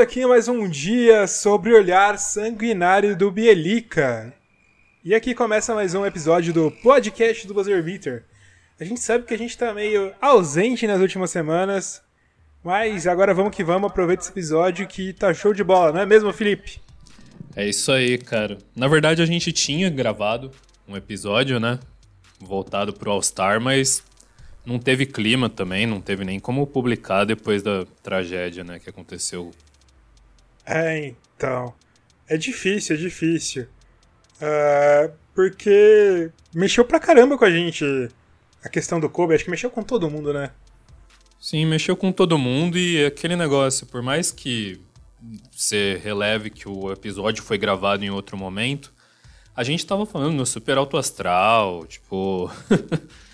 aqui mais um dia sobre o olhar sanguinário do Bielica. E aqui começa mais um episódio do podcast do Buzzer Beater. A gente sabe que a gente tá meio ausente nas últimas semanas, mas agora vamos que vamos, aproveita esse episódio que tá show de bola, não é mesmo, Felipe? É isso aí, cara. Na verdade, a gente tinha gravado um episódio, né? Voltado pro All-Star, mas não teve clima também, não teve nem como publicar depois da tragédia, né, que aconteceu. É, então. É difícil, é difícil. Uh, porque mexeu pra caramba com a gente a questão do Kobe. Acho que mexeu com todo mundo, né? Sim, mexeu com todo mundo e aquele negócio, por mais que você releve que o episódio foi gravado em outro momento, a gente tava falando no super alto astral, tipo.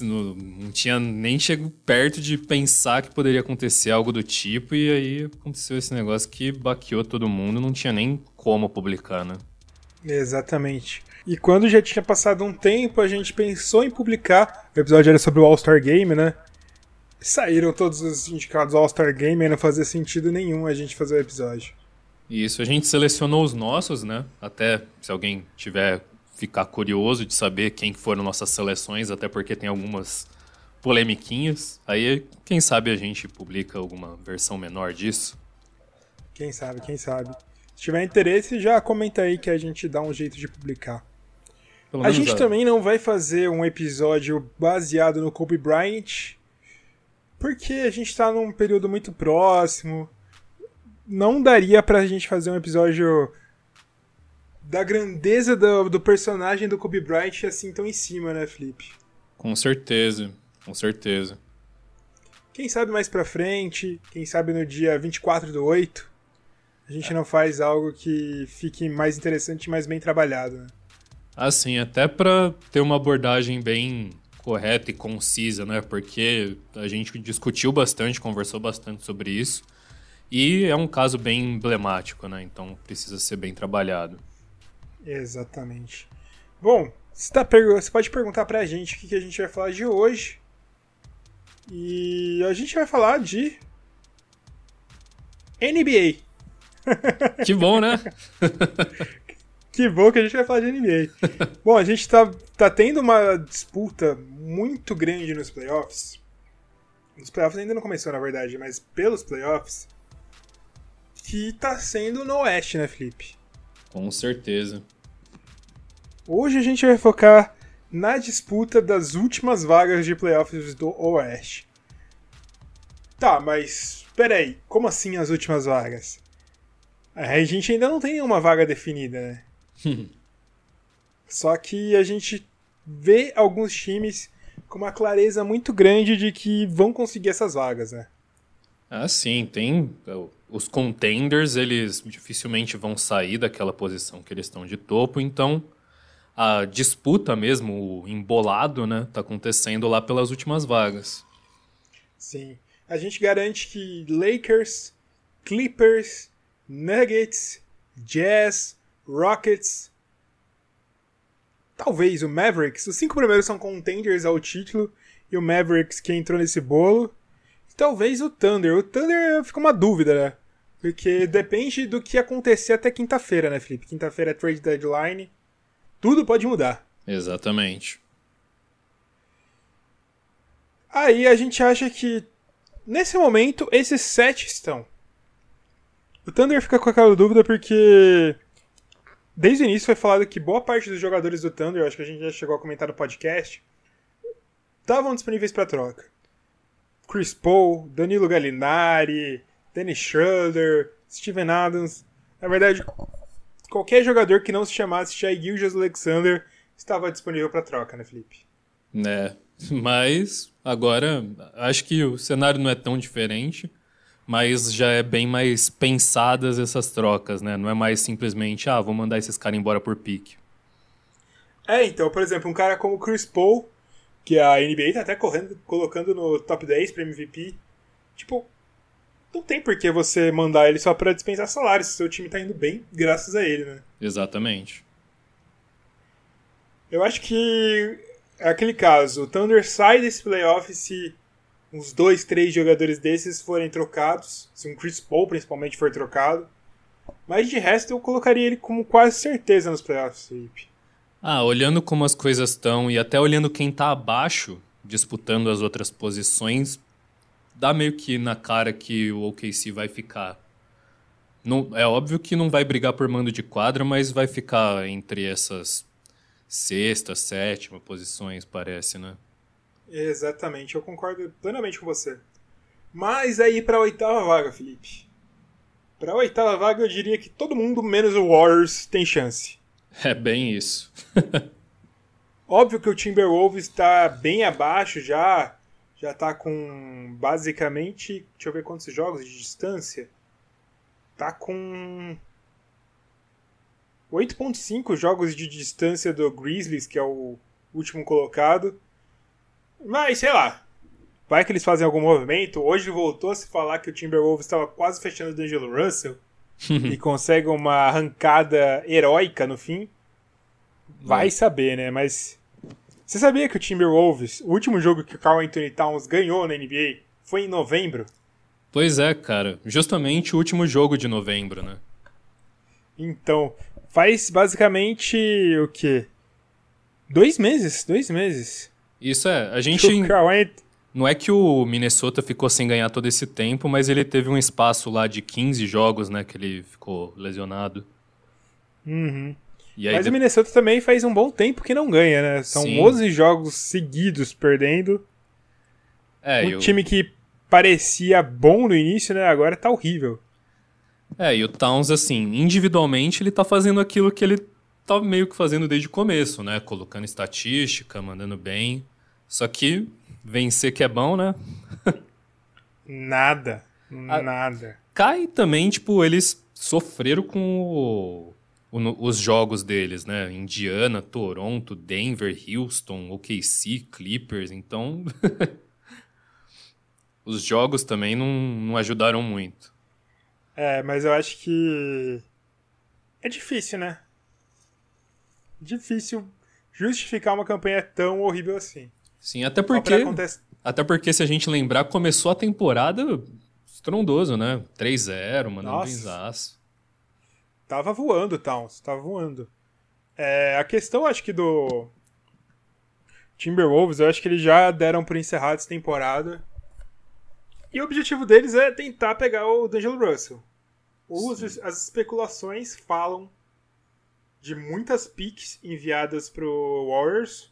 não, não tinha nem chego perto de pensar que poderia acontecer algo do tipo, e aí aconteceu esse negócio que baqueou todo mundo, não tinha nem como publicar, né? Exatamente. E quando já tinha passado um tempo, a gente pensou em publicar. O episódio era sobre o All-Star Game, né? Saíram todos os indicados All-Star Game e não fazia sentido nenhum a gente fazer o episódio. Isso, a gente selecionou os nossos, né? Até se alguém tiver ficar curioso de saber quem foram nossas seleções, até porque tem algumas polemiquinhas. Aí, quem sabe a gente publica alguma versão menor disso. Quem sabe, quem sabe. Se tiver interesse, já comenta aí que a gente dá um jeito de publicar. Pelo a gente a... também não vai fazer um episódio baseado no Kobe Bryant, porque a gente tá num período muito próximo. Não daria pra gente fazer um episódio da grandeza do, do personagem do Kobe Bryant assim tão em cima, né, Felipe? Com certeza, com certeza. Quem sabe mais pra frente, quem sabe no dia 24 do 8, a gente é. não faz algo que fique mais interessante e mais bem trabalhado, né? Assim, até pra ter uma abordagem bem correta e concisa, né? Porque a gente discutiu bastante, conversou bastante sobre isso. E é um caso bem emblemático, né? Então precisa ser bem trabalhado. Exatamente. Bom, você, tá você pode perguntar pra gente o que, que a gente vai falar de hoje. E a gente vai falar de. NBA. Que bom, né? que bom que a gente vai falar de NBA. bom, a gente tá, tá tendo uma disputa muito grande nos playoffs. Nos playoffs ainda não começou, na verdade, mas pelos playoffs. Que tá sendo no Oeste, né, Felipe? Com certeza. Hoje a gente vai focar na disputa das últimas vagas de playoffs do Oeste. Tá, mas peraí, como assim as últimas vagas? A gente ainda não tem nenhuma vaga definida, né? Só que a gente vê alguns times com uma clareza muito grande de que vão conseguir essas vagas, né? Ah, sim, tem os contenders, eles dificilmente vão sair daquela posição que eles estão de topo, então a disputa mesmo, o embolado, né, tá acontecendo lá pelas últimas vagas. Sim. A gente garante que Lakers, Clippers, Nuggets, Jazz, Rockets, talvez o Mavericks, os cinco primeiros são contenders ao título e o Mavericks que entrou nesse bolo. Talvez o Thunder. O Thunder fica uma dúvida, né? Porque depende do que acontecer até quinta-feira, né, Felipe? Quinta-feira é trade deadline. Tudo pode mudar. Exatamente. Aí a gente acha que, nesse momento, esses sete estão. O Thunder fica com aquela dúvida porque. Desde o início foi falado que boa parte dos jogadores do Thunder, acho que a gente já chegou a comentar no podcast, estavam disponíveis para troca. Chris Paul, Danilo Gallinari, Dennis Schroeder, Steven Adams. Na verdade, qualquer jogador que não se chamasse Shai Gilgeous Alexander estava disponível para troca, né, Felipe? Né, mas agora acho que o cenário não é tão diferente, mas já é bem mais pensadas essas trocas, né? Não é mais simplesmente, ah, vou mandar esses caras embora por pique. É, então, por exemplo, um cara como Chris Paul, que a NBA tá até correndo, colocando no top 10 para MVP, tipo, não tem por que você mandar ele só para dispensar salário, se seu time tá indo bem, graças a ele, né? Exatamente. Eu acho que é aquele caso, o Thunder sai desse playoff se uns dois, três jogadores desses forem trocados, se um Chris Paul principalmente for trocado. Mas de resto eu colocaria ele como quase certeza nos playoffs, Felipe. Ah, olhando como as coisas estão e até olhando quem tá abaixo, disputando as outras posições, dá meio que na cara que o OKC vai ficar. Não, é óbvio que não vai brigar por mando de quadra, mas vai ficar entre essas sexta, sétima posições, parece, né? Exatamente, eu concordo plenamente com você. Mas aí para a oitava vaga, Felipe. Para a oitava vaga, eu diria que todo mundo, menos o Warriors, tem chance. É bem isso. Óbvio que o Timberwolves está bem abaixo já. Já está com basicamente. Deixa eu ver quantos jogos de distância. Tá com 8.5 jogos de distância do Grizzlies, que é o último colocado. Mas, sei lá. Vai que eles fazem algum movimento. Hoje voltou a se falar que o Timberwolves estava quase fechando o D'Angelo Russell. e consegue uma arrancada heróica no fim. Vai é. saber, né? Mas. Você sabia que o Timberwolves, o último jogo que o Carl Anthony Towns ganhou na NBA, foi em novembro? Pois é, cara. Justamente o último jogo de novembro, né? Então, faz basicamente o quê? Dois meses, dois meses. Isso é, a gente. Não é que o Minnesota ficou sem ganhar todo esse tempo, mas ele teve um espaço lá de 15 jogos, né? Que ele ficou lesionado. Uhum. mas de... o Minnesota também faz um bom tempo que não ganha, né? São Sim. 11 jogos seguidos perdendo. É, um eu... time que parecia bom no início, né? Agora tá horrível. É, e o Towns, assim, individualmente ele tá fazendo aquilo que ele tá meio que fazendo desde o começo, né? Colocando estatística, mandando bem. Só que vencer que é bom, né? nada. Nada. Cai também, tipo, eles sofreram com o, o, os jogos deles, né? Indiana, Toronto, Denver, Houston, OKC, Clippers. Então, os jogos também não, não ajudaram muito. É, mas eu acho que é difícil, né? Difícil justificar uma campanha tão horrível assim. Sim, até porque. Até porque, se a gente lembrar, começou a temporada estrondoso, né? 3-0, mandando benzaço. Tava voando, Towns, tava voando. É, a questão, acho que do Timberwolves, eu acho que eles já deram por encerrado essa temporada. E o objetivo deles é tentar pegar o D'Angelo Russell. Os, as especulações falam de muitas picks enviadas pro Warriors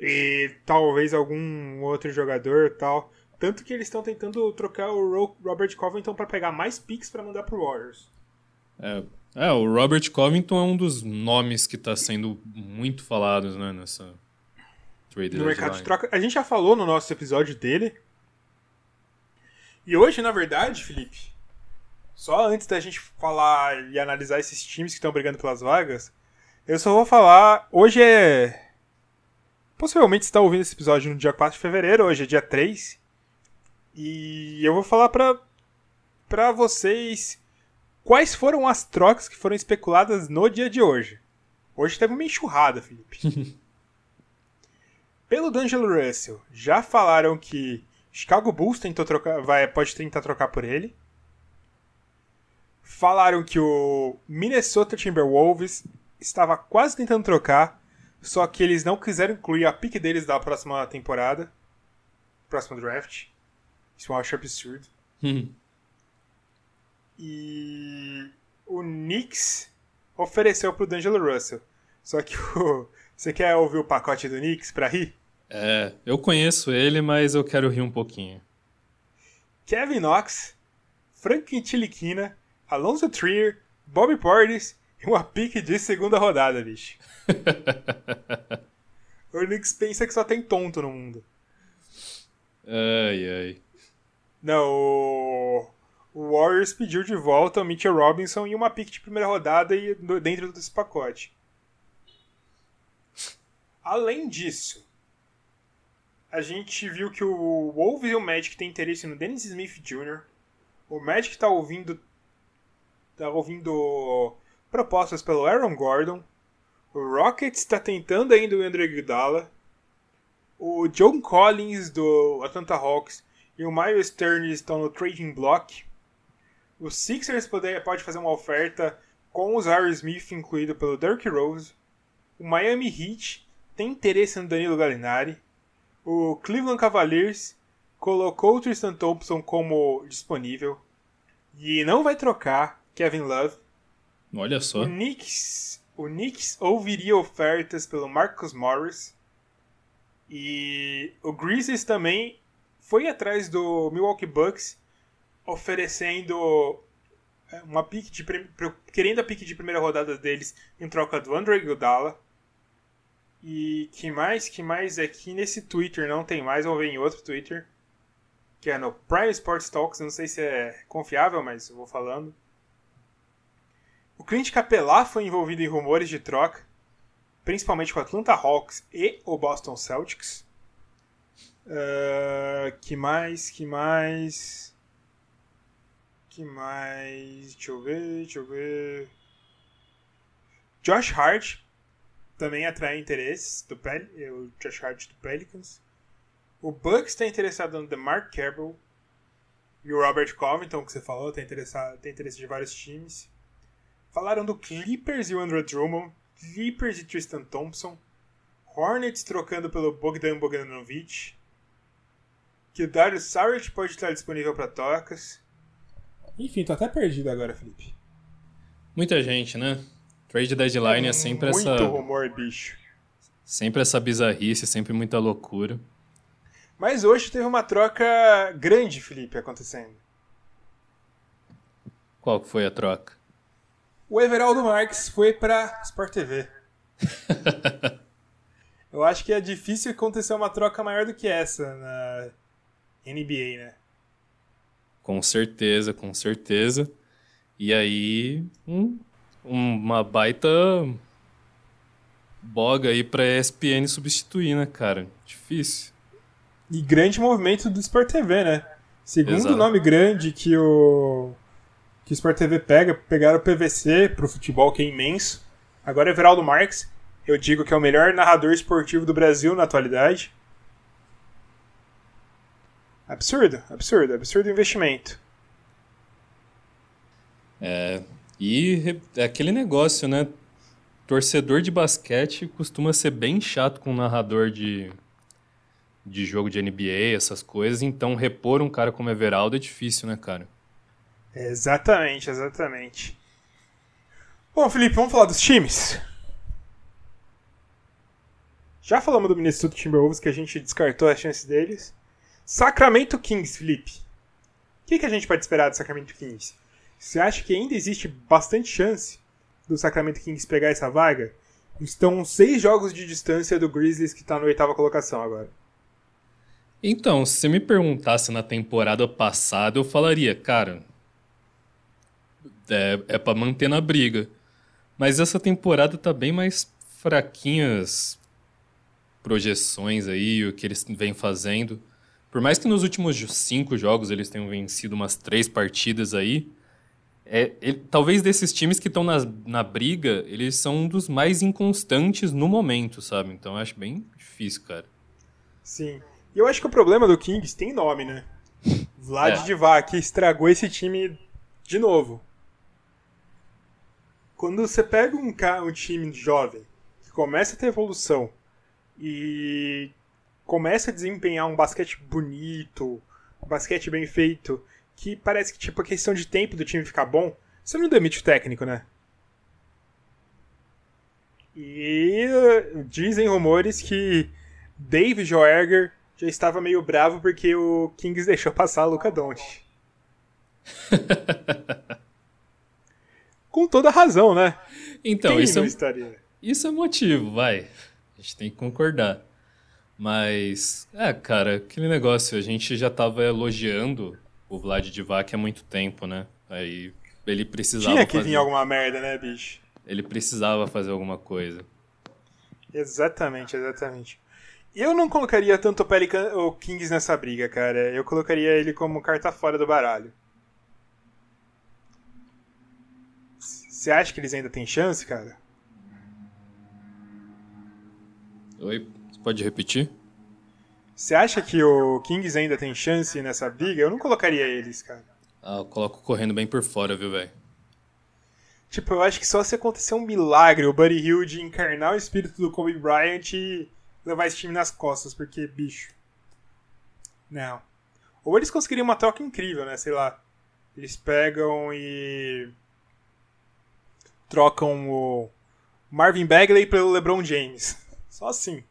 e talvez algum outro jogador tal. Tanto que eles estão tentando trocar o Robert Covington para pegar mais picks para mandar pro Warriors. É, é, o Robert Covington é um dos nomes que está sendo muito falados né, nessa trade No mercado de troca. A gente já falou no nosso episódio dele. E hoje, na verdade, Felipe, só antes da gente falar e analisar esses times que estão brigando pelas vagas, eu só vou falar. Hoje é Possivelmente está ouvindo esse episódio no dia 4 de fevereiro, hoje é dia 3. E eu vou falar para para vocês quais foram as trocas que foram especuladas no dia de hoje. Hoje teve uma enxurrada, Felipe. Pelo D'Angelo Russell, já falaram que Chicago Bulls tentou trocar, vai, pode tentar trocar por ele. Falaram que o Minnesota Timberwolves estava quase tentando trocar, só que eles não quiseram incluir a pick deles da próxima temporada. Próximo draft. Isso eu acho absurdo. Uhum. E o Knicks ofereceu pro D'Angelo Russell. Só que o... você quer ouvir o pacote do Knicks pra rir? É, eu conheço ele, mas eu quero rir um pouquinho. Kevin Knox, Frank Tiliquina, Alonso Trier, Bobby Portis uma pique de segunda rodada, bicho. o Knicks pensa que só tem tonto no mundo. Ai, ai. Não, o... o Warriors pediu de volta o Mitchell Robinson e uma pique de primeira rodada e dentro desse pacote. Além disso, a gente viu que o Wolves e o Magic têm interesse no Dennis Smith Jr. O Magic tá ouvindo tá ouvindo propostas pelo Aaron Gordon. O Rockets está tentando ainda o André Iguodala. O John Collins do Atlanta Hawks e o Miles Turner estão no trading block. O Sixers pode, pode fazer uma oferta com o Zaire Smith incluído pelo Derrick Rose. O Miami Heat tem interesse no Danilo Gallinari. O Cleveland Cavaliers colocou o Tristan Thompson como disponível e não vai trocar Kevin Love. Olha só. O Knicks, o Knicks ouviria ofertas pelo Marcus Morris. E o Grizzlies também foi atrás do Milwaukee Bucks oferecendo é, uma pique de querendo a pique de primeira rodada deles em troca do Andre Iguodala. E que mais, que mais aqui nesse Twitter não tem mais, vou ver em outro Twitter, que é no Prime Sports Talks, não sei se é confiável, mas eu vou falando. O Clint Capela foi envolvido em rumores de troca, principalmente com o Atlanta Hawks e o Boston Celtics. Uh, que mais, que mais... Que mais? Deixa eu ver, deixa eu ver. Josh Hart também atrai interesses do Pel o Josh Hart do Pelicans. O Bucks está interessado no DeMarc Carroll. E o Robert Covington, que você falou, tem, interessado, tem interesse de vários times. Falaram do Clippers e o Andrew Drummond. Clippers e Tristan Thompson. Hornets trocando pelo Bogdan Bogdanovic. Que o Darius Saric pode estar disponível para trocas. Enfim, tô até perdido agora, Felipe. Muita gente, né? Trade deadline é, é sempre muito essa. Muito rumor, bicho. Sempre essa bizarrice, sempre muita loucura. Mas hoje teve uma troca grande, Felipe, acontecendo. Qual foi a troca? O Everaldo Marques foi pra Sport TV. Eu acho que é difícil acontecer uma troca maior do que essa na NBA, né? Com certeza, com certeza. E aí, um, uma baita boga aí pra ESPN substituir, né, cara? Difícil. E grande movimento do Sport TV, né? Segundo Exato. nome grande que o que Sport TV pega, pegaram o PVC pro futebol, que é imenso. Agora é Everaldo Marques. Eu digo que é o melhor narrador esportivo do Brasil na atualidade. Absurdo, absurdo, absurdo investimento. É, e é aquele negócio, né? Torcedor de basquete costuma ser bem chato com narrador de, de jogo de NBA, essas coisas, então repor um cara como Everaldo é difícil, né, cara? Exatamente, exatamente. Bom, Felipe, vamos falar dos times? Já falamos do Minnesota Timberwolves que a gente descartou as chances deles. Sacramento Kings, Felipe. O que, que a gente pode esperar do Sacramento Kings? Você acha que ainda existe bastante chance do Sacramento Kings pegar essa vaga? Estão seis jogos de distância do Grizzlies que está na oitava colocação agora. Então, se me perguntasse na temporada passada, eu falaria, cara, é, é para manter na briga. Mas essa temporada tá bem mais fraquinhas projeções aí, o que eles vêm fazendo. Por mais que nos últimos cinco jogos eles tenham vencido umas três partidas aí, é, ele, talvez desses times que estão na, na briga, eles são um dos mais inconstantes no momento, sabe? Então eu acho bem difícil, cara. Sim. E eu acho que o problema do Kings tem nome, né? Vlad é. Divac estragou esse time de novo. Quando você pega um, um time jovem que começa a ter evolução e começa a desempenhar um basquete bonito, um basquete bem feito, que parece que, tipo, a questão de tempo do time ficar bom, você não demite o técnico, né? E dizem rumores que Dave Joerger já estava meio bravo porque o Kings deixou passar o Luca Doncic. Com toda razão, né? Então, Quem isso, é, isso é motivo, vai. A gente tem que concordar. Mas, é, cara, aquele negócio, a gente já tava elogiando o Vlad Divac há muito tempo, né? Aí ele precisava. Tinha que fazer... vir alguma merda, né, bicho? Ele precisava fazer alguma coisa. Exatamente, exatamente. Eu não colocaria tanto o Pelican ou Kings nessa briga, cara. Eu colocaria ele como carta fora do baralho. Você acha que eles ainda têm chance, cara? Oi, Pode repetir? Você acha que o Kings ainda tem chance nessa briga? Eu não colocaria eles, cara. Ah, eu coloco correndo bem por fora, viu, velho? Tipo, eu acho que só se acontecer um milagre, o Buddy Hill de encarnar o espírito do Kobe Bryant e levar esse time nas costas, porque, bicho. Não. Ou eles conseguiriam uma troca incrível, né? Sei lá. Eles pegam e. trocam o Marvin Bagley pelo LeBron James. Só assim.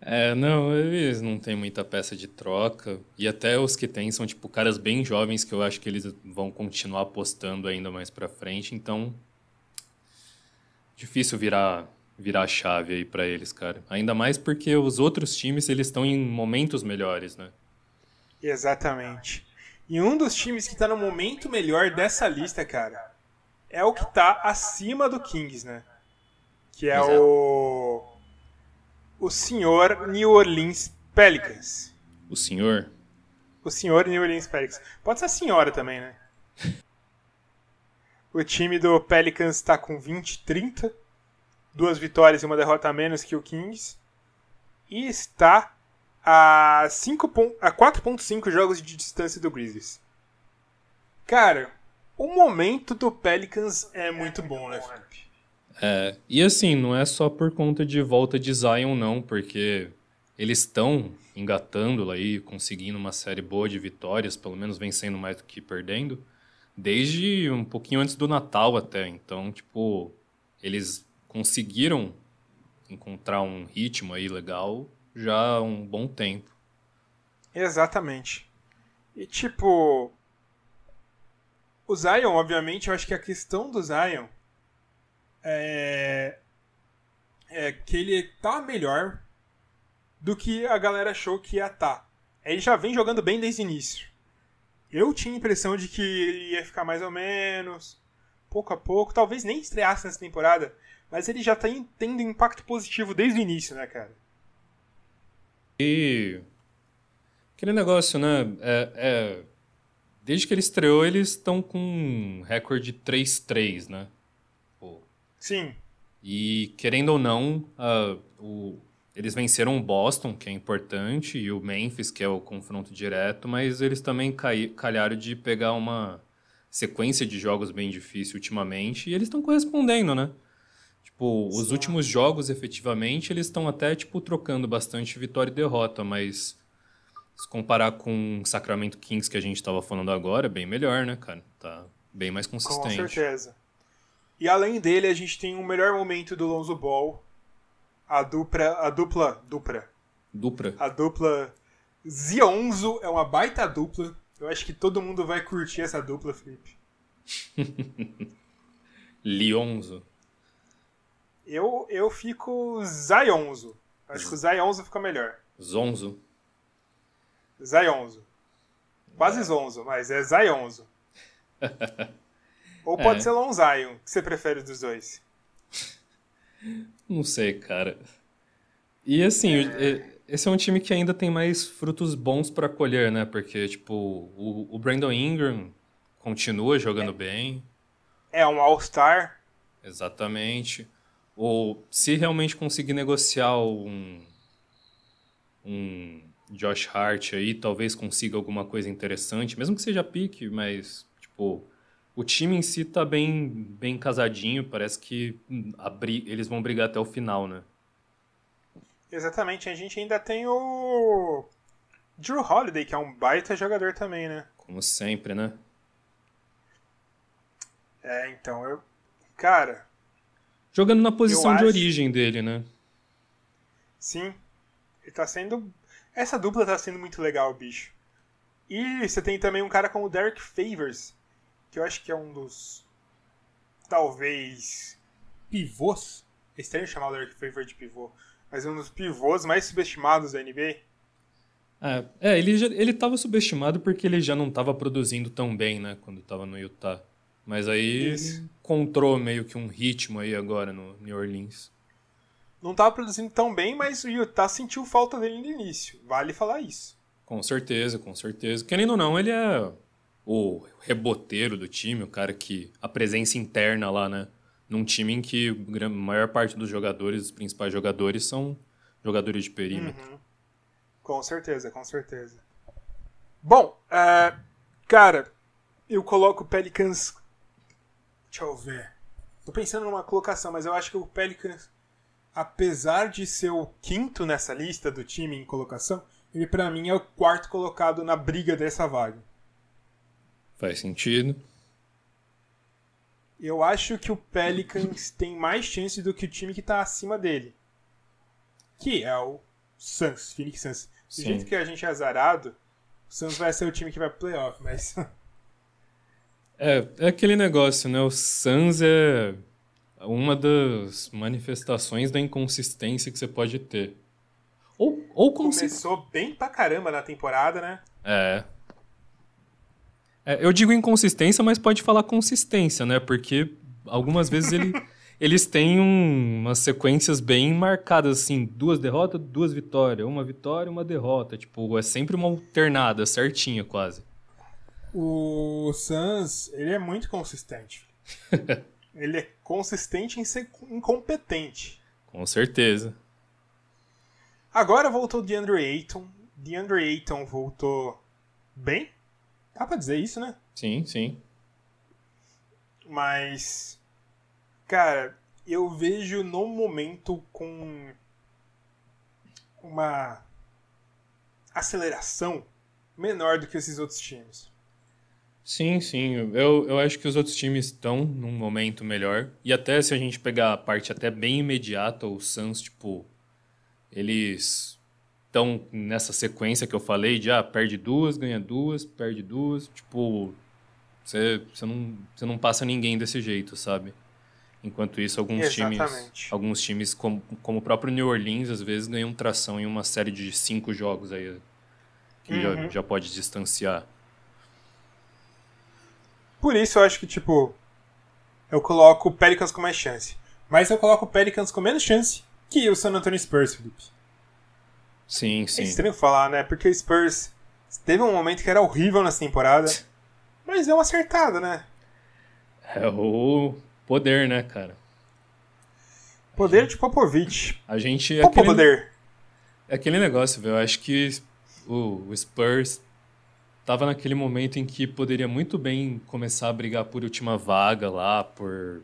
É, não, eles não tem muita peça de troca. E até os que tem são, tipo, caras bem jovens que eu acho que eles vão continuar apostando ainda mais pra frente. Então, difícil virar virar a chave aí para eles, cara. Ainda mais porque os outros times, eles estão em momentos melhores, né? Exatamente. E um dos times que tá no momento melhor dessa lista, cara, é o que tá acima do Kings, né? Que é Exato. o o senhor New Orleans Pelicans. O senhor? O senhor New Orleans Pelicans. Pode ser a senhora também, né? o time do Pelicans tá com 20 30, duas vitórias e uma derrota a menos que o Kings. E está a, 5 pon- a 4.5 jogos de distância do Grizzlies. Cara, o momento do Pelicans é muito bom, né, Felipe? É, e assim, não é só por conta de volta de Zion, não, porque eles estão engatando lá aí, conseguindo uma série boa de vitórias, pelo menos vencendo mais do que perdendo, desde um pouquinho antes do Natal até. Então, tipo, eles conseguiram encontrar um ritmo aí legal já há um bom tempo. Exatamente. E tipo. O Zion, obviamente, eu acho que a questão do Zion é. É que ele tá melhor do que a galera achou que ia tá. Ele já vem jogando bem desde o início. Eu tinha a impressão de que ele ia ficar mais ou menos, pouco a pouco, talvez nem estreasse nessa temporada, mas ele já tá tendo impacto positivo desde o início, né, cara? E aquele negócio, né? É, é- desde que ele estreou, eles estão com um recorde 3-3, né? Pô, Sim, E querendo ou não, ah, o- eles venceram o Boston, que é importante, e o Memphis, que é o confronto direto, mas eles também cai- calharam de pegar uma sequência de jogos bem difícil ultimamente, e eles estão correspondendo, né? Tipo, os Sim. últimos jogos, efetivamente, eles estão até, tipo, trocando bastante vitória e derrota, mas se comparar com o Sacramento Kings que a gente estava falando agora, é bem melhor, né, cara? Tá bem mais Com consistente. certeza. E além dele, a gente tem um melhor momento do Lonzo Ball. A dupla. A dupla. Dupla. Dupra. A dupla. Zionzo é uma baita dupla. Eu acho que todo mundo vai curtir essa dupla, Felipe. Lionzo. Eu, eu fico Zionzo. Acho que o Zionzo fica melhor. Zonzo. Zionzo. Quase Zonzo, mas é Zionzo. Ou pode É. ser Lon Zion. O que você prefere dos dois? Não sei, cara. E assim, e- esse é um time que ainda tem mais frutos bons pra colher, né? Porque, tipo, o, o Brandon Ingram continua jogando bem. É um All-Star. Exatamente. Ou se realmente conseguir negociar um, um Josh Hart aí, talvez consiga alguma coisa interessante, mesmo que seja pique, mas, tipo, o time em si tá bem, bem casadinho, parece que hum, a bri- eles vão brigar até o final, né? Exatamente, a gente ainda tem o Drew Holiday, que é um baita jogador também, né? Como sempre, né? É, então, eu. Cara, Jogando na posição de acho- origem dele, né? sim. Ele tá sendo. Essa dupla tá sendo muito legal, bicho. E você tem também um cara como o Derek Favors, que eu acho que é um dos. Talvez. Pivôs. É estranho chamar o Derek Favors de pivô. Mas um dos pivôs mais subestimados da NBA. É, é, ele, já, ele tava subestimado porque ele já não tava produzindo tão bem, né? Quando tava no Utah. Mas aí Isso. encontrou meio que um ritmo aí agora no New Orleans. Não tava produzindo tão bem, mas o Utah sentiu falta dele no início. Vale falar isso. Com certeza, com certeza. Querendo ou não, ele é o reboteiro do time, o cara que. a presença interna lá, né? Num time em que a maior parte dos jogadores, os principais jogadores, são jogadores de perímetro. Uhum. Com certeza, com certeza. Bom, é, cara, eu coloco o Pelicans. Deixa eu ver. Tô pensando numa colocação, mas eu acho que o Pelicans, apesar de ser o quinto nessa lista do time em colocação, ele para mim é o quarto colocado na briga dessa vaga. Faz sentido. Eu acho que o Pelicans tem mais chance do que o time que tá acima dele. Que é o Suns, Phoenix Suns. Do Sim. jeito que a gente é azarado, o Suns vai ser o time que vai pro playoff, mas. É, é aquele negócio, né? O Suns é uma das manifestações da inconsistência que você pode ter. Ou, ou. Começou bem pra caramba na temporada, né? É. É, Eu digo inconsistência, mas pode falar consistência, né? Porque algumas vezes ele, eles têm um- umas sequências bem marcadas, assim, duas derrotas, duas vitórias, uma vitória, uma derrota. Tipo, é sempre uma alternada, certinha quase. O Suns, ele é muito consistente. ele é consistente em ser incompetente. Com certeza. Agora voltou o DeAndre Ayton. DeAndre Ayton voltou bem. Dá pra dizer isso, né? Sim, sim. Mas, cara, eu vejo no momento com uma aceleração menor do que esses outros times. Sim, sim. Eu, eu acho que os outros times estão num momento melhor. E até se a gente pegar a parte até bem imediata, o Suns, tipo, eles estão nessa sequência que eu falei de ah, perde duas, ganha duas, perde duas. Tipo, você, você, não, você não passa ninguém desse jeito, sabe? Enquanto isso, alguns times, Exatamente. alguns times como, como o próprio New Orleans, às vezes ganham tração em uma série de cinco jogos aí, que já, Uhum. já pode distanciar. Por isso eu acho que, tipo, eu coloco o Pelicans com mais chance. Mas eu coloco o Pelicans com menos chance que o San Antonio Spurs, Felipe. Sim, É sim. estranho falar, né? Porque o Spurs teve um momento que era horrível nessa temporada. Mas deu uma acertada, né? É o poder, né, cara? Poder de Popovich. A gente. É Popo aquele, poder. é aquele negócio, velho. Eu acho que o, o Spurs tava naquele momento em que poderia muito bem começar a brigar por última vaga lá, por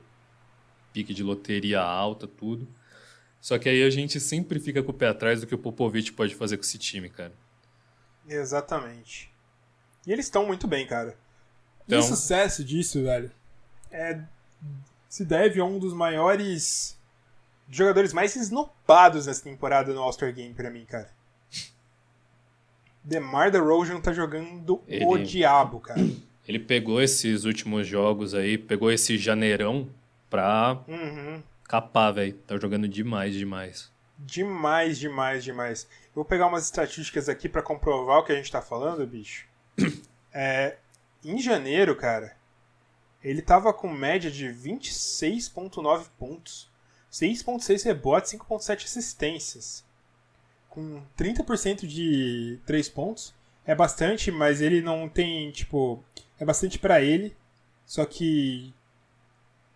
pique de loteria alta, tudo. Só que aí a gente sempre fica com o pé atrás do que o Popovich pode fazer com esse time, cara. Exatamente. E eles estão muito bem, cara. E Então- o sucesso disso, velho, é, se deve a um dos maiores jogadores mais esnobados nessa temporada no All-Star Game pra mim, cara. DeMar DeRozan tá jogando o Ele- diabo, cara. Ele pegou esses últimos jogos aí, pegou esse janeirão pra Uhum. capar, velho. Tá jogando demais, demais. Demais, demais, demais. Eu vou pegar umas estatísticas aqui pra comprovar o que a gente tá falando, bicho. É, em janeiro, cara, ele tava com média de 26.9 pontos, 6.6 rebotes, 5.7 assistências. Com 30% de 3 pontos. É bastante, mas ele não tem, tipo, é bastante pra ele. Só que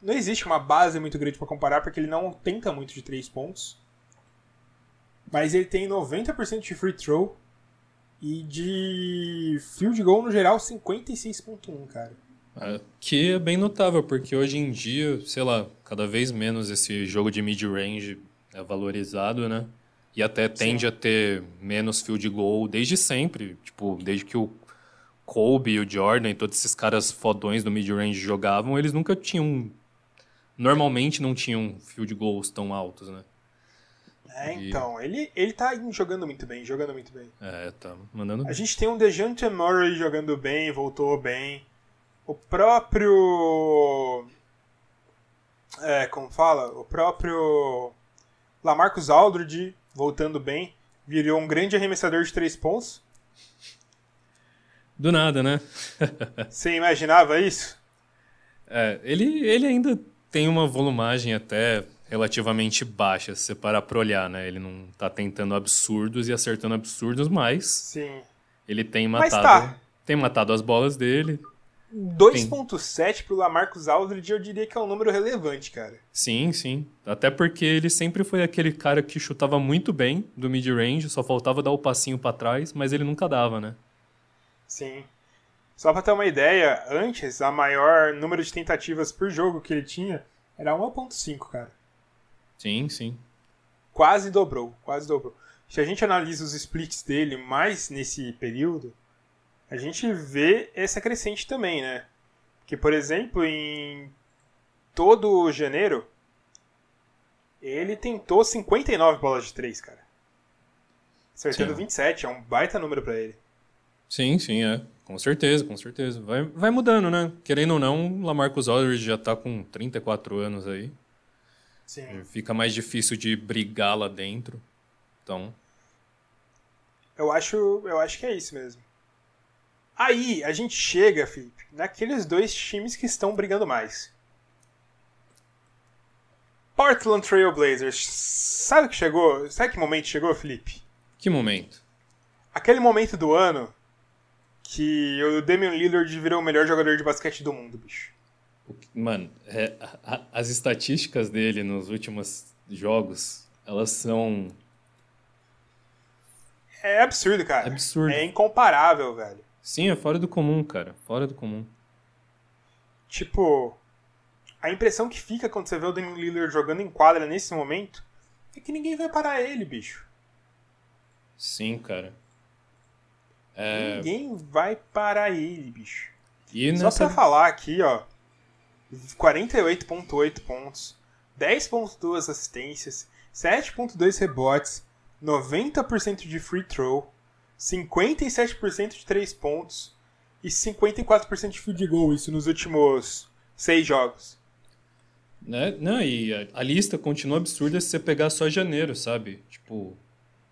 não existe uma base muito grande pra comparar porque ele não tenta muito de 3 pontos. Mas ele tem 90% de free throw e de field goal no geral 56.1, cara. É, Que é bem notável, porque hoje em dia, sei lá, cada vez menos esse jogo de mid-range é valorizado, né? E até tende a ter menos field goal desde sempre. Tipo, desde que o Kobe e o Jordan e todos esses caras fodões do mid-range jogavam, eles nunca tinham. Normalmente não tinham field goals tão altos, né? É, E- então, ele, ele tá jogando muito bem, jogando muito bem. É, tá mandando. A gente tem um DeJounte Murray jogando bem, voltou bem. O próprio... É, como fala? O próprio Lamarcus Aldridge voltando bem. Virou um grande arremessador de três pontos. Do nada, né? Você imaginava isso? É, ele, ele ainda tem uma volumagem até relativamente baixa, se você parar pra olhar, né? Ele não tá tentando absurdos e acertando absurdos, mas Sim. ele tem Mas matado, tá. tem matado as bolas dele. 2.7 pro Lamarcus Aldridge eu diria que é um número relevante, cara. Sim, sim. Até porque ele sempre foi aquele cara que chutava muito bem do mid-range, só faltava dar o passinho para trás, mas ele nunca dava, né? Sim. Só pra ter uma ideia, antes, a maior número de tentativas por jogo que ele tinha era 1.5, cara. Sim, sim. Quase dobrou, quase dobrou. Se a gente analisa os splits dele mais nesse período, a gente vê essa crescente também, né? Que, por exemplo, em todo janeiro, ele tentou 59 bolas de 3, cara. Acertando sim. 27, é um baita número para ele. Sim, sim, é. Com certeza, com certeza. Vai, vai mudando, né? Querendo ou não, Lamarcus Aldridge já tá com 34 anos aí. Sim. Fica mais difícil de brigar lá dentro. Então. Eu acho, eu acho que é isso mesmo. Aí a gente chega, Felipe, naqueles dois times que estão brigando mais. Portland Trail Blazers. Sabe que chegou? Sabe que momento chegou, Felipe? Que momento? Aquele momento do ano que o Damian Lillard virou o melhor jogador de basquete do mundo, bicho. Mano, é, a, as estatísticas dele nos últimos jogos, elas são. É absurdo, cara. Absurdo. É incomparável, velho. Sim, é fora do comum, cara. Fora do comum. Tipo, a impressão que fica quando você vê o Damian Lillard jogando em quadra nesse momento é que ninguém vai parar ele, bicho. Sim, cara. É... Ninguém vai parar ele, bicho. E nessa... Só pra falar aqui, ó. 48.8 pontos, 10.2 assistências, 7.2 rebotes, 90% de free throw, 57% de 3 pontos e 54% de field goal, isso nos últimos 6 jogos. Né? Não, e a, a, lista continua absurda se você pegar só janeiro, sabe? Tipo,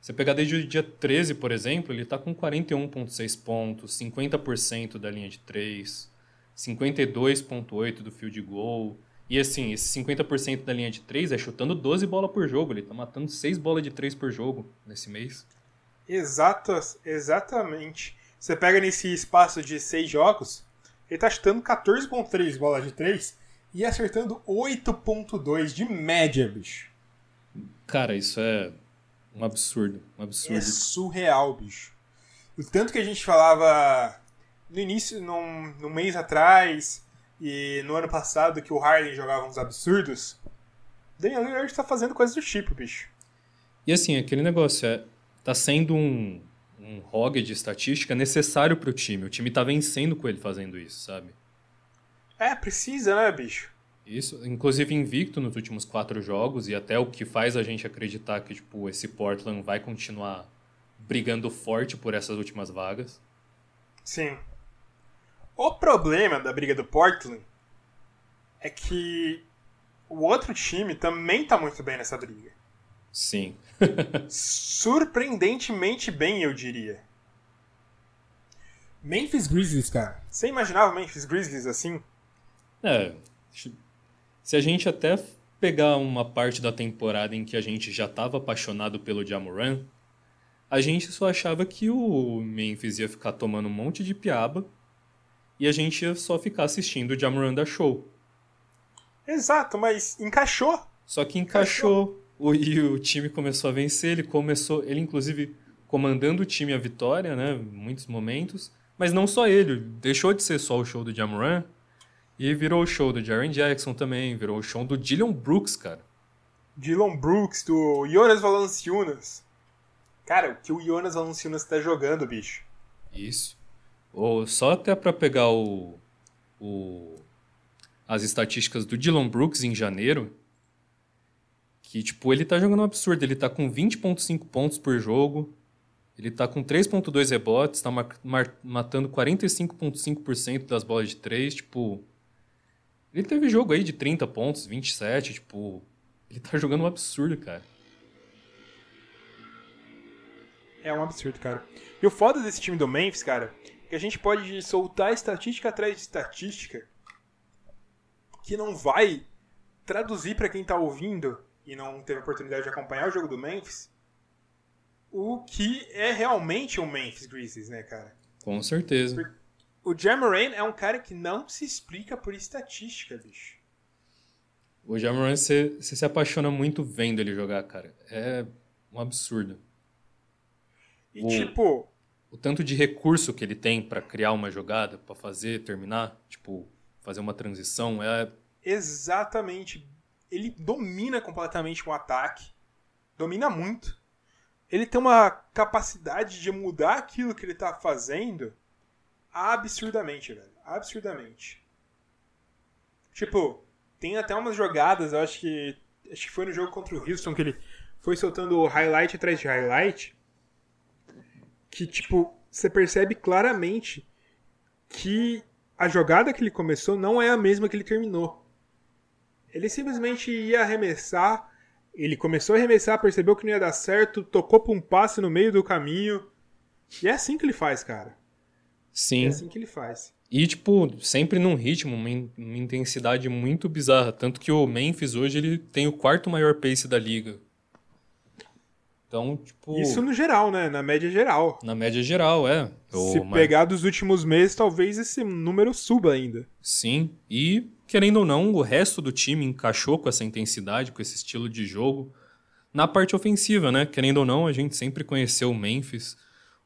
você pegar desde o dia 13, por exemplo, ele tá com 41,6 pontos, 50% da linha de 3, 52,8% do field goal. E assim, esse 50% da linha de 3 é chutando 12 bolas por jogo. Ele tá matando 6 bolas de 3 por jogo nesse mês. Exato, exatamente. Você pega nesse espaço de 6 jogos, ele tá chutando 14.3 bolas de 3 e acertando 8.2 de média, bicho. Cara, isso é um absurdo, um absurdo. É surreal, bicho. O tanto que a gente falava no início, num, num mês atrás e no ano passado que o Harden jogava uns absurdos, Daniel Lillard tá fazendo coisas do tipo, bicho. E assim, aquele negócio é tá sendo um, um rogue de estatística necessário pro time. O time tá vencendo com ele fazendo isso, sabe? É, precisa, né, bicho? Isso, inclusive invicto nos últimos quatro jogos e até o que faz a gente acreditar que tipo esse Portland vai continuar brigando forte por essas últimas vagas. Sim. O problema da briga do Portland é que o outro time também tá muito bem nessa briga. Sim. Surpreendentemente bem, eu diria. Memphis Grizzlies, cara. Você imaginava Memphis Grizzlies assim? É. Se a gente até pegar uma parte da temporada em que a gente já estava apaixonado pelo Jamoran, a gente só achava que o Memphis ia ficar tomando um monte de piaba e a gente ia só ficar assistindo o Jamoran da show. Exato, mas encaixou. Só que encaixou. encaixou o, e o time começou a vencer, ele começou, ele inclusive comandando o time à vitória, né, em muitos momentos, mas não só ele, deixou de ser só o show do Jamoran e virou o show do Jaren Jackson também, virou o show do Dylan Brooks, cara. Dylan Brooks, do Jonas Valanciunas. Cara, o que o Jonas Valanciunas tá jogando, bicho. Isso. Ou só até para pegar o, o as estatísticas do Dylan Brooks em janeiro, que, tipo, ele tá jogando um absurdo. Ele tá com 20,5 pontos por jogo. Ele tá com 3,2 rebotes. Tá matando 45,5% das bolas de 3. Tipo. Ele teve jogo aí de 30 pontos, 27. Tipo. Ele tá jogando um absurdo, cara. É um absurdo, cara. E o foda desse time do Memphis, cara, é que a gente pode soltar estatística atrás de estatística que não vai traduzir para quem tá ouvindo e não teve oportunidade de acompanhar o jogo do Memphis, o que é realmente o Memphis Grizzlies, né, cara? Com certeza. O Jamoran é um cara que não se explica por estatística, bicho. O Jamoran, você, você se apaixona muito vendo ele jogar, cara. É um absurdo. E O- tipo, O tanto de recurso que ele tem pra criar uma jogada, pra fazer, terminar, tipo, fazer uma transição, é exatamente. Ele domina completamente um ataque. Domina muito. Ele tem uma capacidade de mudar aquilo que ele tá fazendo absurdamente, velho. Absurdamente. Tipo, tem até umas jogadas, eu acho que. Acho que foi no jogo contra o Houston que ele foi soltando highlight atrás de highlight. Que, tipo, você percebe claramente que a jogada que ele começou não é a mesma que ele terminou. Ele simplesmente ia arremessar, ele começou a arremessar, percebeu que não ia dar certo, tocou pra um passe no meio do caminho. E é assim que ele faz, cara. sim. É assim que ele faz. E, tipo, sempre num ritmo, uma, in- uma intensidade muito bizarra. Tanto que o Memphis hoje ele tem o quarto maior pace da liga. Então, tipo, Isso no geral, né? Na média geral. na média geral, é. Se pegar dos últimos meses, talvez esse número suba ainda. Sim. E, querendo ou não, o resto do time encaixou com essa intensidade, com esse estilo de jogo. Na parte ofensiva, né? Querendo ou não, a gente sempre conheceu o Memphis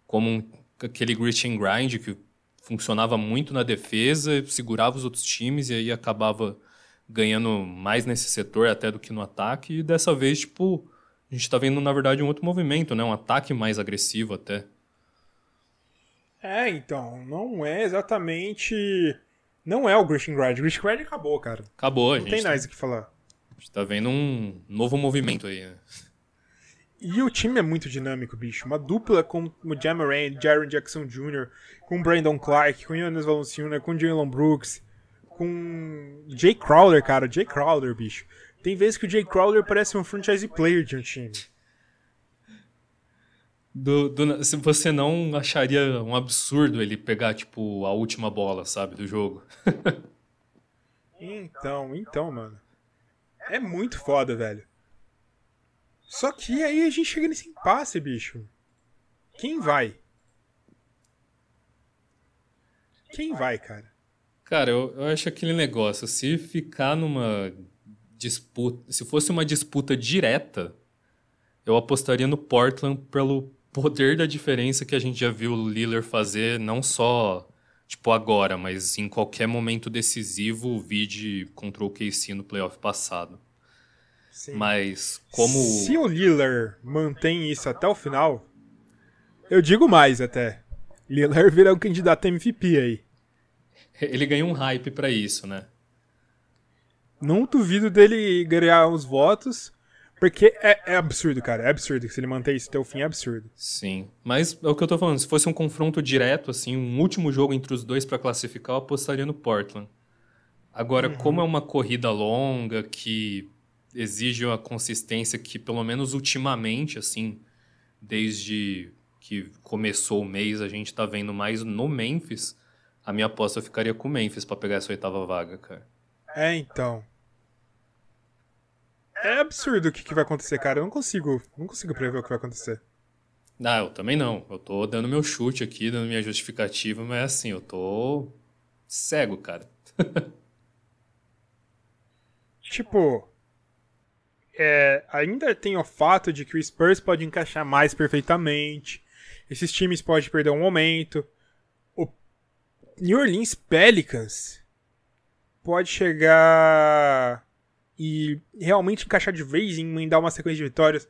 como um- aquele grit and grind que funcionava muito na defesa, segurava os outros times e aí acabava ganhando mais nesse setor até do que no ataque. E dessa vez, tipo, a gente tá vendo, na verdade, um outro movimento, né? Um ataque mais agressivo até. É, então, não é exatamente. Não é o Grisham Grad. O Grisham Grad acabou, cara. Acabou, Não gente, tem tá, mais o que falar. a gente tá vendo um novo movimento aí, né? E o time é muito dinâmico, bicho. Uma dupla com o Jamaran, Jaron Jackson Jr., com o Brandon Clark, com o Jonas Valanciunas, com o Jalen Brooks, com Jay Crowder, cara. Jay Crowder, bicho. Tem vezes que o Jay Crowder parece um franchise player de um time. Do, do- se você não acharia um absurdo ele pegar, tipo, a última bola, sabe, do jogo. Então, então, mano. É muito foda, velho. Só que aí a gente chega nesse impasse, bicho. Quem vai? Quem vai, cara? Cara, eu, eu acho aquele negócio, se ficar numa disputa, se fosse uma disputa direta, eu apostaria no Portland pelo poder da diferença que a gente já viu o Lillard fazer, não só, tipo, agora, mas em qualquer momento decisivo, vide contra o KC no playoff passado. Sim. Mas como... Se o Lillard mantém isso até o final, eu digo mais até. Lillard virá um candidato a MVP aí. Ele ganhou um hype pra isso, né? Não duvido dele ganhar os votos, porque é, é absurdo, cara. É absurdo. Se ele manter isso até o fim, é absurdo. Sim, mas é o que eu tô falando, se fosse um confronto direto, assim, um último jogo entre os dois pra classificar, eu apostaria no Portland. Agora, como é uma corrida longa que exige uma consistência que, pelo menos ultimamente, assim, desde que começou o mês, a gente tá vendo mais no Memphis, a minha aposta ficaria com o Memphis pra pegar essa oitava vaga, cara. É, então. É absurdo o que, que vai acontecer, cara. Eu não consigo, não consigo prever o que vai acontecer. Não, eu também não. Eu tô dando meu chute aqui, dando minha justificativa, mas assim, eu tô cego, cara. Tipo, é, ainda tem o fato de que o Spurs pode encaixar mais perfeitamente. Esses times podem perder um momento. O New Orleans Pelicans pode chegar e realmente encaixar de vez em emendar uma sequência de vitórias.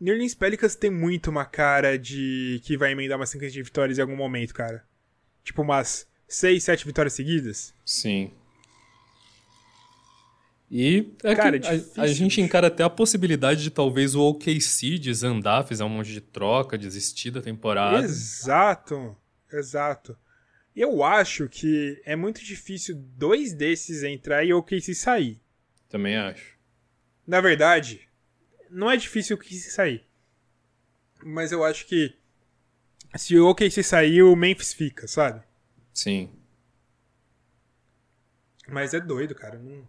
New Orleans Pelicans tem muito uma cara de que vai emendar uma sequência de vitórias em algum momento, cara. Tipo umas 6, 7 vitórias seguidas. Sim. E é Cara, a- a, gente encara até a possibilidade de talvez o OKC desandar, fizer um monte de troca, desistir da temporada. Exato, exato. Eu acho que é muito difícil dois desses entrar e o OKC sair. Também acho. Na verdade, não é difícil o OKC sair. Mas eu acho que se o OKC sair, o Memphis fica, sabe? Sim. Mas é doido, cara. Não...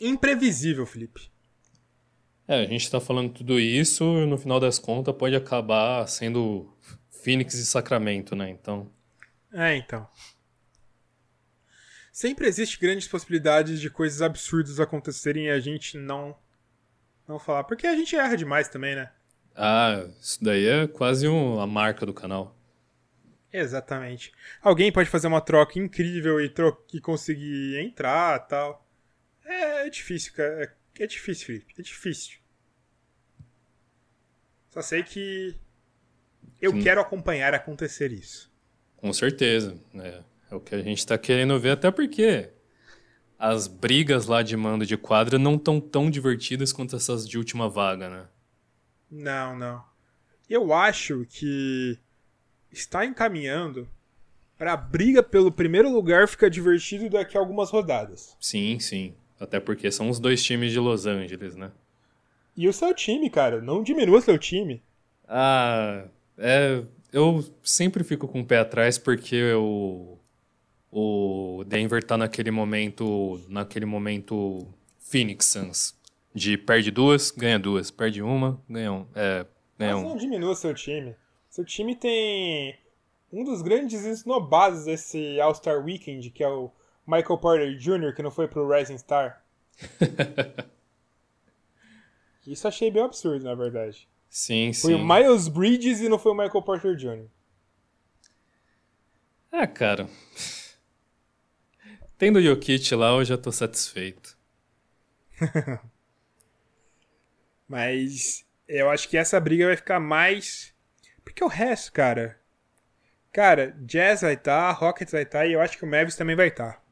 Imprevisível, Felipe. É, a gente tá falando tudo isso e no final das contas pode acabar sendo Phoenix e Sacramento, né? Então, É, então. Sempre existe grandes possibilidades de coisas absurdas acontecerem e a gente não não falar, porque a gente erra demais também, né? Ah, isso daí é quase um, a marca do canal. Exatamente. Alguém pode fazer uma troca incrível e, tro e conseguir entrar tal. É, é difícil, cara. É, é difícil, Felipe. É difícil. Só sei que eu Sim. quero acompanhar acontecer isso. Com certeza. É, é o que a gente tá querendo ver, até porque as brigas lá de mando de quadra não estão tão divertidas quanto essas de última vaga, né? Não, não. Eu acho que está encaminhando para a briga pelo primeiro lugar ficar divertido daqui a algumas rodadas. Sim, sim. Até porque são os dois times de Los Angeles, né? E o seu time, cara, não diminua seu time. Ah, é. Eu sempre fico com o pé atrás porque o, o Denver tá naquele momento. Naquele momento Phoenix Suns. De perde duas, ganha duas. Perde uma, ganha um. É, ganha Mas não diminua seu time. Seu time tem um dos grandes esnobados desse All-Star Weekend, que é o Michael Porter Jr., que não foi pro Rising Star. Isso achei bem absurdo, na verdade. Sim, foi sim. Foi o Miles Bridges e não foi o Michael Porter Jr. Ah, cara. Tendo o Jokic lá, eu já tô satisfeito. Mas eu acho que essa briga vai ficar mais. Porque o resto, cara. Cara, Jazz vai estar, tá, Rockets vai estar tá, e eu acho que o Mavis também vai estar. Tá.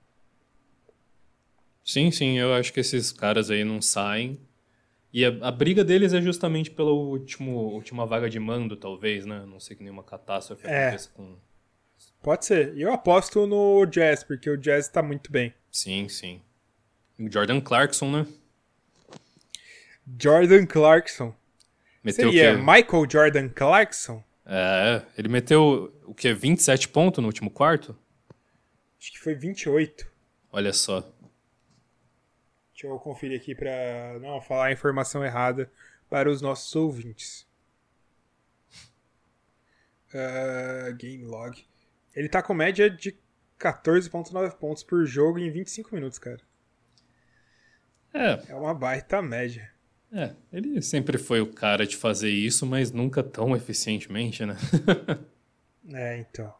Sim, sim, eu acho que esses caras aí não saem. E a, a, briga deles é justamente pela último, última vaga de mando, talvez, né? Não sei que nenhuma catástrofe é. aconteça com. Pode ser. Eu aposto no Jazz, porque o Jazz tá muito bem. Sim, sim. O Jordan Clarkson, né? Jordan Clarkson. Meteu Seria Michael Jordan Clarkson? É, ele meteu o que? 27 pontos no último quarto? Acho que foi 28. Olha só. Deixa eu conferir aqui para não falar a informação errada para os nossos ouvintes. Uh, game log. Ele tá com média de 14.9 pontos por jogo em 25 minutos, cara. É. É uma baita média. É, ele sempre foi o cara de fazer isso, mas nunca tão eficientemente, né? é, então.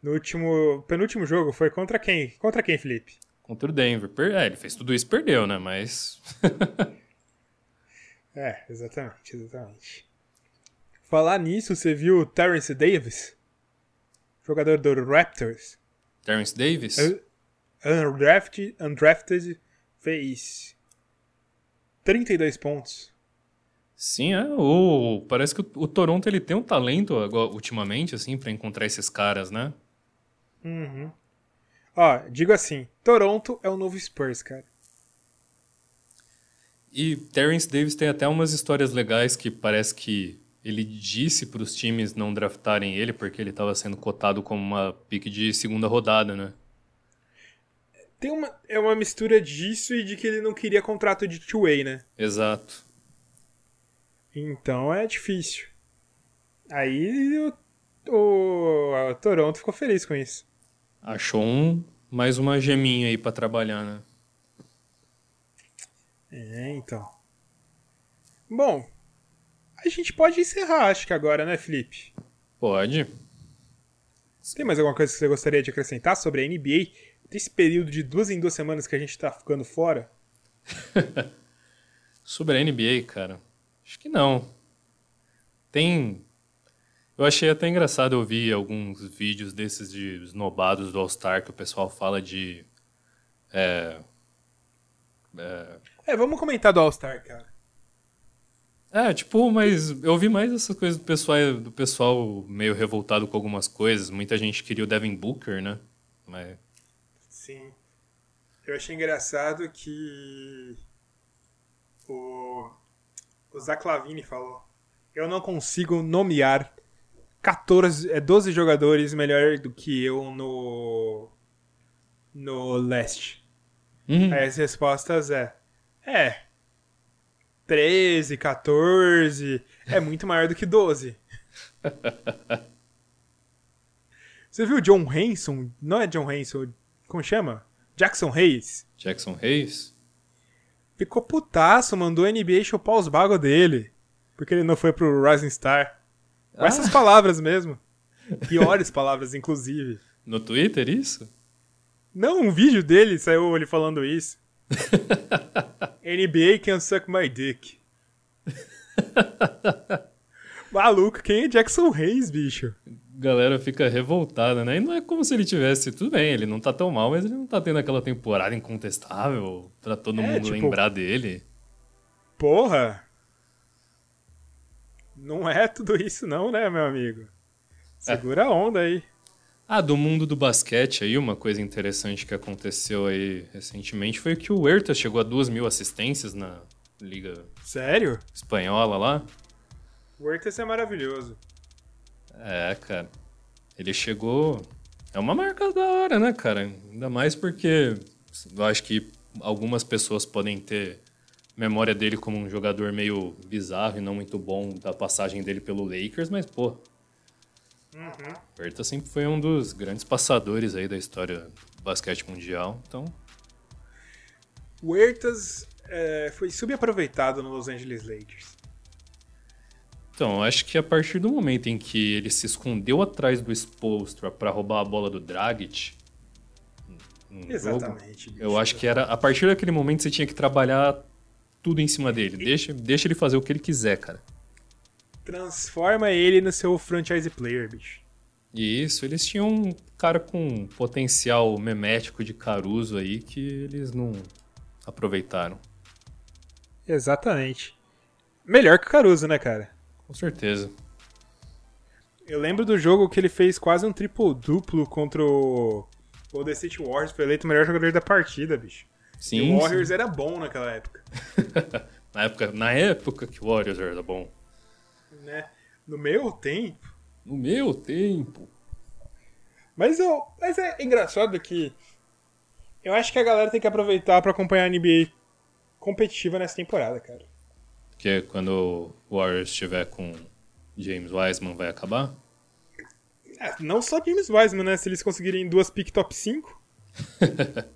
No último, penúltimo jogo foi contra quem? Contra quem, Felipe? Contra o Denver. É, ele fez tudo isso perdeu, né? Mas. é, exatamente, exatamente. Falar nisso, você viu o Terrence Davis? Jogador do Raptors. Terrence Davis? Undrafted, undrafted fez 32 pontos. Sim, é, o, parece que o, o Toronto ele tem um talento agora, ultimamente, assim, para encontrar esses caras, né? Uhum. Ó, digo assim, Toronto é o novo Spurs, cara. E Terence Davis tem até umas histórias legais que parece que ele disse para os times não draftarem ele porque ele estava sendo cotado como uma pique de segunda rodada, né? Tem uma, é uma mistura disso e de que ele não queria contrato de two-way, né? Exato. Então é difícil. Aí o, o, o Toronto ficou feliz com isso. Achou um, mais uma geminha aí para trabalhar, né? É, então. Bom, a gente pode encerrar, acho que agora, né, Felipe? Pode. Tem mais alguma coisa que você gostaria de acrescentar sobre a NBA desse período de duas em duas semanas que a gente tá ficando fora? sobre a NBA, cara, acho que não. Tem eu achei até engraçado ouvir alguns vídeos desses de esnobados do All-Star que o pessoal fala de. É, é... é, vamos comentar do All-Star, cara. É, tipo, mas eu ouvi mais essas coisas do pessoal, do pessoal meio revoltado com algumas coisas. Muita gente queria o Devin Booker, né? Mas... Sim. Eu achei engraçado que o, o Zach Lavine falou. Eu não consigo nomear 14, é 12 jogadores melhor do que eu no no leste. Uhum. Aí as respostas é é 13, 14, é muito maior do que 12. Você viu o John Hanson? Não é John Hanson, como chama? Jackson Hayes. Jackson Hayes? Ficou putaço, mandou a NBA chupar os bagos dele. Porque ele não foi pro Rising Star. Com Ah. essas palavras mesmo. Piores palavras, inclusive. No Twitter, isso? Não, um vídeo dele saiu ele falando isso. NBA can suck my dick. Maluco, quem é Jackson Hayes, bicho? Galera fica revoltada, né? E não é como se ele tivesse. Tudo bem, ele não tá tão mal, mas ele não tá tendo aquela temporada incontestável pra todo É, mundo tipo- lembrar dele. Porra! Não é tudo isso não, né, meu amigo? Segura a onda aí. Ah, do mundo do basquete aí, uma coisa interessante que aconteceu aí recentemente foi que o Huerta chegou a duas mil assistências na Liga Sério? Espanhola lá. O Huertas é maravilhoso. É, cara. Ele chegou. É uma marca da hora, né, cara? Ainda mais porque eu acho que algumas pessoas podem ter memória dele como um jogador meio bizarro e não muito bom da passagem dele pelo Lakers, mas, pô. O Huerta sempre foi um dos grandes passadores aí da história do basquete mundial, então. O Huertas é, foi subaproveitado no Los Angeles Lakers. Então, acho que a partir do momento em que ele se escondeu atrás do Spolstra pra roubar a bola do Dragic. jogo, Exatamente. bicho. Eu acho que era a partir daquele momento você tinha que trabalhar tudo em cima dele. Deixa, deixa ele fazer o que ele quiser, cara. Transforma ele no seu franchise player, bicho. E isso, eles tinham um cara com potencial memético de Caruso aí que eles não aproveitaram. Exatamente. Melhor que o Caruso, né, cara? Com certeza. Eu lembro do jogo que ele fez quase um triplo-duplo contra o Golden State Warriors. Foi eleito o melhor jogador da partida, bicho. e Sim. o Warriors era bom naquela época. na, época, na época que o Warriors era bom. Né? No meu tempo. No meu tempo. Mas, eu, mas é engraçado que eu acho que a galera tem que aproveitar pra acompanhar a NBA competitiva nessa temporada, cara. Porque quando o Warriors estiver com James Wiseman vai acabar? É, não só James Wiseman, né? Se eles conseguirem duas pick top 5.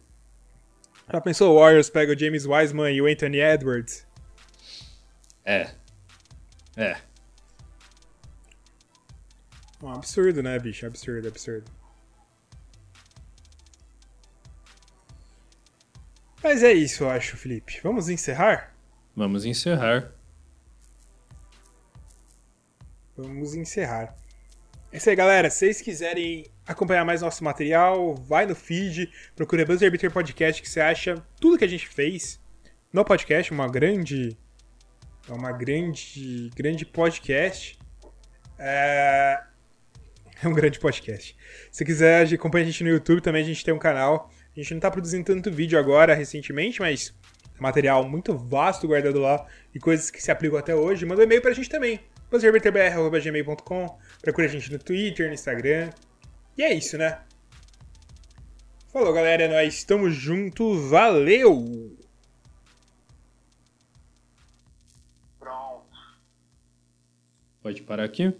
Já pensou o Warriors pega o James Wiseman e o Anthony Edwards? É. É. Um absurdo, né, bicho? Absurdo, absurdo. Mas é isso, eu acho, Felipe. Vamos encerrar? Vamos encerrar. Vamos encerrar. É isso aí, galera. Se vocês quiserem acompanhar mais nosso material, vai no feed, procura Buzzer Beater Podcast, que você acha tudo que a gente fez no podcast, uma grande. É uma grande. grande podcast. É. É um grande podcast. Se quiser acompanhar a gente no YouTube também, a gente tem um canal. A gente não tá produzindo tanto vídeo agora, recentemente, mas material muito vasto guardado lá e coisas que se aplicam até hoje. Manda um e-mail pra gente também. buzzerbeterbr.gmail.com Procura a gente no Twitter, no Instagram. E é isso, né? Falou, galera. Nós estamos juntos. Valeu! Pode parar aqui?